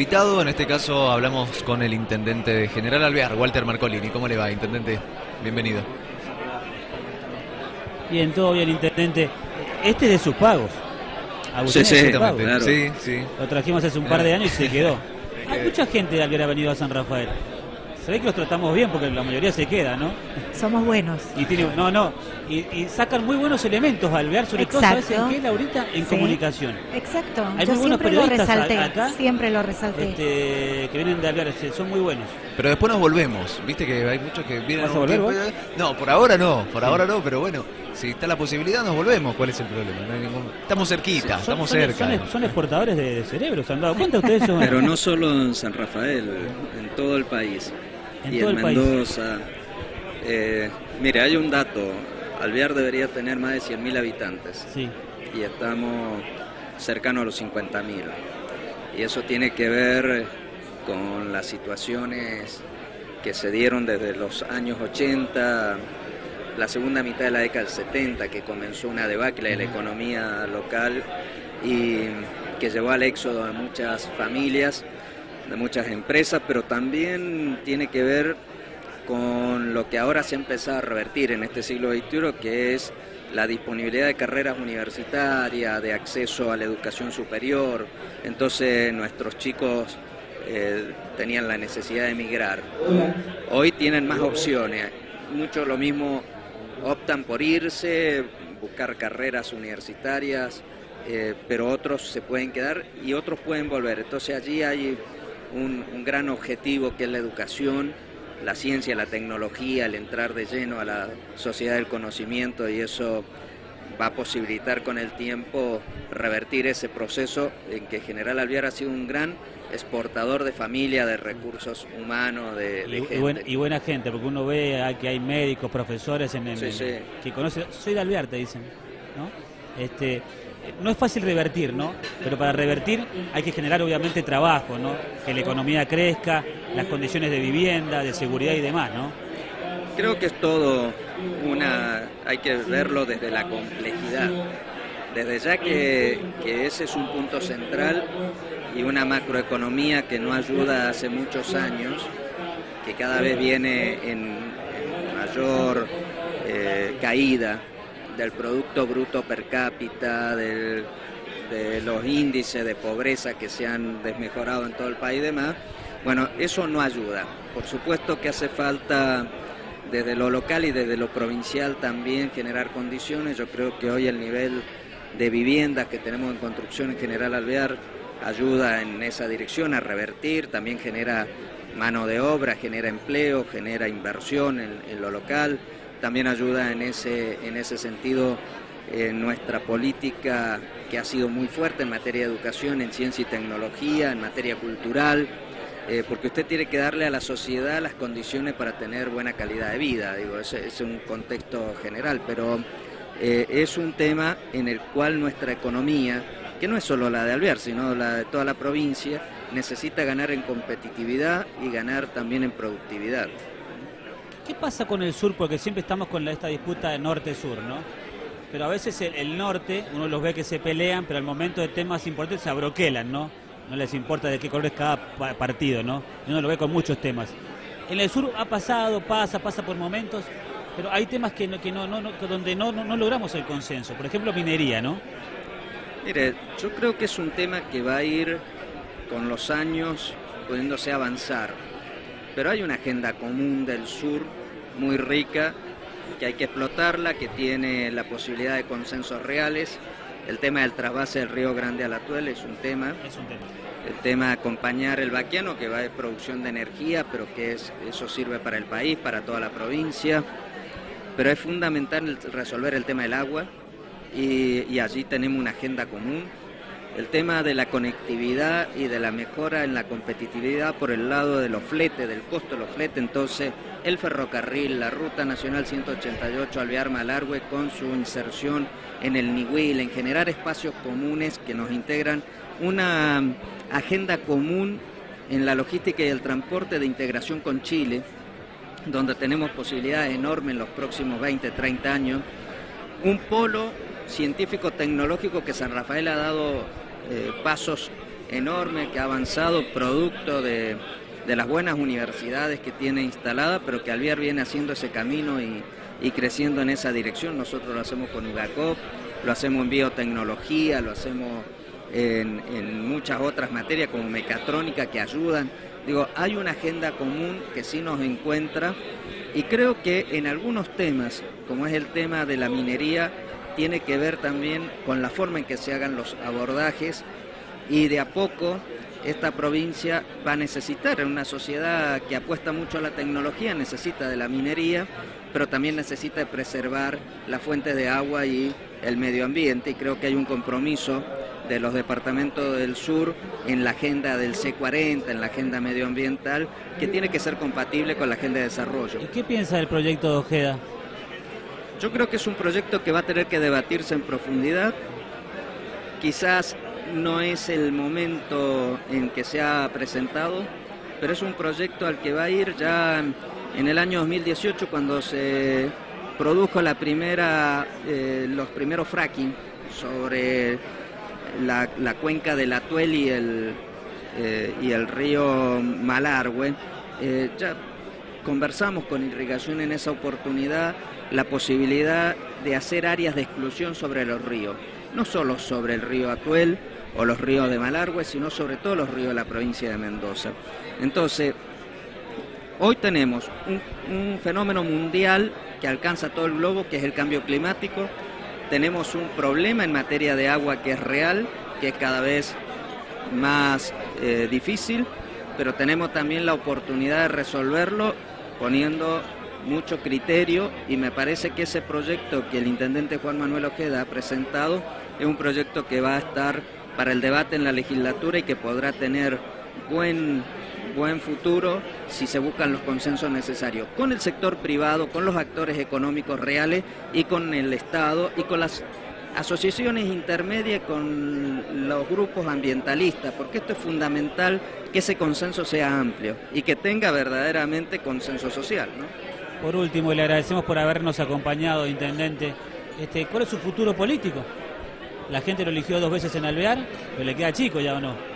invitado. En este caso hablamos con el intendente de General Alvear, Walter Marcolini. ¿Cómo le va, intendente? Bienvenido. Bien, todo bien, intendente. Este es de sus pagos. sí, sí, sí, sí. Lo trajimos hace un par de años y se quedó. Hay mucha gente de Alvear ha venido a San Rafael. Se ve que los tratamos bien porque la mayoría se queda, ¿no? Somos buenos. Y tiene, no, no, y, sacan muy buenos elementos al ver, sobre todo, ¿sabes en qué, Laurita? En comunicación. Exacto. Hay Yo muy buenos siempre lo resalté, acá, siempre lo resalté. Este, que vienen de Alvear, este, son muy buenos. Pero después nos volvemos, viste que hay muchos que vienen a volver, No, por ahora no, por ahora no, pero bueno, si está la posibilidad nos volvemos, ¿cuál es el problema? Estamos cerquita, estamos cerca. Son, exportadores de, cerebros, ¿se han dado cuenta ustedes? Pero no solo en San Rafael, en todo el país y en Mendoza. Eh, mire, hay un dato. Alvear debería tener más de 100.000 habitantes. Sí. Y estamos cercanos a los 50.000. Y eso tiene que ver con las situaciones que se dieron desde los años 80, la segunda mitad de la década del 70, que comenzó una debacle de la economía local y que llevó al éxodo de muchas familias de muchas empresas, pero también tiene que ver con lo que ahora se ha empezado a revertir en este siglo XXI, que es la disponibilidad de carreras universitarias, de acceso a la educación superior. Entonces nuestros chicos eh, tenían la necesidad de emigrar. Hoy tienen más opciones. Muchos lo mismo optan por irse, buscar carreras universitarias, eh, pero otros se pueden quedar y otros pueden volver. Entonces allí hay un, gran objetivo que es la educación, la ciencia, la tecnología, el entrar de lleno a la sociedad del conocimiento y eso va a posibilitar con el tiempo revertir ese proceso en que General Alviar ha sido un gran exportador de familia, de recursos humanos, de, y, gente. Y, buena, gente, porque uno ve que hay médicos, profesores en, el que conocen, soy de Alviar, te dicen, ¿no? Este, no es fácil revertir, ¿no? Pero para revertir hay que generar obviamente trabajo, ¿no? Que la economía crezca, las condiciones de vivienda, de seguridad y demás, ¿no? Creo que es todo una, hay que verlo desde la complejidad, desde ya que, ese es un punto central y una macroeconomía que no ayuda hace muchos años, que cada vez viene en, mayor eh, caída del Producto Bruto Per cápita, de los índices de pobreza que se han desmejorado en todo el país y demás, bueno, eso no ayuda. Por supuesto que hace falta desde lo local y desde lo provincial también generar condiciones. Yo creo que hoy el nivel de viviendas que tenemos en construcción en General Alvear ayuda en esa dirección a revertir, también genera mano de obra, genera empleo, genera inversión en lo local también ayuda en ese, en ese sentido en nuestra política que ha sido muy fuerte en materia de educación, en ciencia y tecnología, en materia cultural, eh, porque usted tiene que darle a la sociedad las condiciones para tener buena calidad de vida, digo, ese es un contexto general, pero eh, es un tema en el cual nuestra economía, que no es solo la de Alvear, sino la de toda la provincia, necesita ganar en competitividad y ganar también en productividad. ¿Qué pasa con el sur? Porque siempre estamos con esta disputa de norte-sur, ¿no? Pero a veces el, norte, uno los ve que se pelean, pero al momento de temas importantes se abroquelan, ¿no? No les importa de qué color es cada partido, ¿no? uno lo ve con muchos temas. En el sur ha pasado, pasa, pasa por momentos, pero hay temas que, que no, no, donde no, no, logramos el consenso. Por ejemplo, minería, ¿no? Mire, yo creo que es un tema que va a ir con los años pudiéndose avanzar. Pero hay una agenda común del sur muy rica, que hay que explotarla, que tiene la posibilidad de consensos reales. El tema del trasvase del río Grande al Atuel es un tema. Es un tema. El tema de acompañar el vaquiano, que va de producción de energía, pero que es, eso sirve para el país, para toda la provincia. Pero es fundamental resolver el tema del agua y, y allí tenemos una agenda común el tema de la conectividad y de la mejora en la competitividad por el lado de los fletes, del costo de los fletes, entonces el ferrocarril, la Ruta Nacional 188 Alvear Malargüe con su inserción en el Nihuil, en generar espacios comunes que nos integran una agenda común en la logística y el transporte de integración con Chile, donde tenemos posibilidades enormes en los próximos 20, 30 años, un polo científico tecnológico que San Rafael ha dado eh, pasos enorme que ha avanzado producto de, las buenas universidades que tiene instalada, pero que Alviar viene haciendo ese camino y, y creciendo en esa dirección. Nosotros lo hacemos con UGACOP, lo hacemos en biotecnología, lo hacemos en, muchas otras materias como mecatrónica que ayudan. Digo, hay una agenda común que sí nos encuentra y creo que en algunos temas, como es el tema de la minería, tiene que ver también con la forma en que se hagan los abordajes y de a poco esta provincia va a necesitar, en una sociedad que apuesta mucho a la tecnología, necesita de la minería, pero también necesita preservar las fuentes de agua y el medio ambiente y creo que hay un compromiso de los departamentos del sur en la agenda del C40, en la agenda medioambiental, que tiene que ser compatible con la agenda de desarrollo. ¿Y qué piensa del proyecto de Ojeda? Yo creo que es un proyecto que va a tener que debatirse en profundidad. Quizás no es el momento en que se ha presentado, pero es un proyecto al que va a ir ya en el año 2018 cuando se produjo la primera, eh, los primeros fracking sobre la, cuenca del Atuel y el, eh, y el río Malargüe. Eh, ya conversamos con irrigación en esa oportunidad la posibilidad de hacer áreas de exclusión sobre los ríos, no solo sobre el río Atuel o los ríos de Malargüe, sino sobre todos los ríos de la provincia de Mendoza. Entonces, hoy tenemos un fenómeno mundial que alcanza todo el globo, que es el cambio climático, tenemos un problema en materia de agua que es real, que es cada vez más eh, difícil, pero tenemos también la oportunidad de resolverlo poniendo mucho criterio y me parece que ese proyecto que el intendente Juan Manuel Ojeda ha presentado es un proyecto que va a estar para el debate en la legislatura y que podrá tener buen buen futuro si se buscan los consensos necesarios con el sector privado, con los actores económicos reales y con el Estado y con las asociaciones intermedias con los grupos ambientalistas, porque esto es fundamental que ese consenso sea amplio y que tenga verdaderamente consenso social. Por último, le agradecemos por habernos acompañado, Intendente. Este, ¿Cuál es su futuro político? La gente lo eligió dos veces en Alvear, pero le queda chico ya o no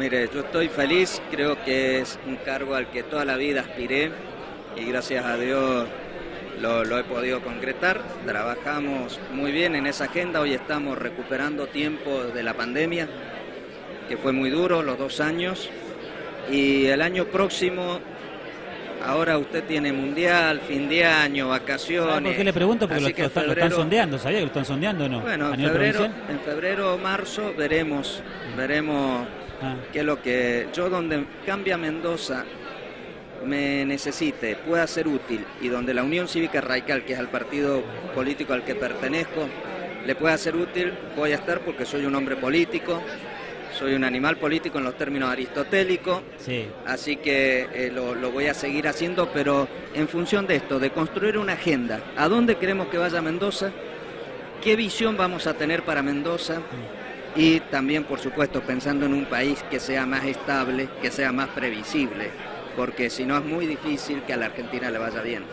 mire, yo estoy feliz, creo que es un cargo al que toda la vida aspiré y gracias a Dios lo, he podido concretar. Trabajamos muy bien en esa agenda, hoy estamos recuperando tiempo de la pandemia, que fue muy duro, los dos años, y el año próximo Ahora usted tiene mundial, fin de año, vacaciones. ¿Por qué le pregunto? Porque lo, están sondeando, ¿sabía que lo están sondeando o no? Bueno, en febrero, en febrero o marzo veremos, veremos Ah. Que lo que yo donde cambia Mendoza me necesite, pueda ser útil y donde la Unión Cívica Radical, que es el partido político al que pertenezco, le pueda ser útil, voy a estar porque soy un hombre político, soy un animal político en los términos aristotélicos, así que eh, lo, lo, voy a seguir haciendo, pero en función de esto, de construir una agenda, ¿a dónde queremos que vaya Mendoza? ¿Qué visión vamos a tener para Mendoza? y también, por supuesto, pensando en un país que sea más estable, que sea más previsible, porque si no es muy difícil que a la Argentina le vaya bien.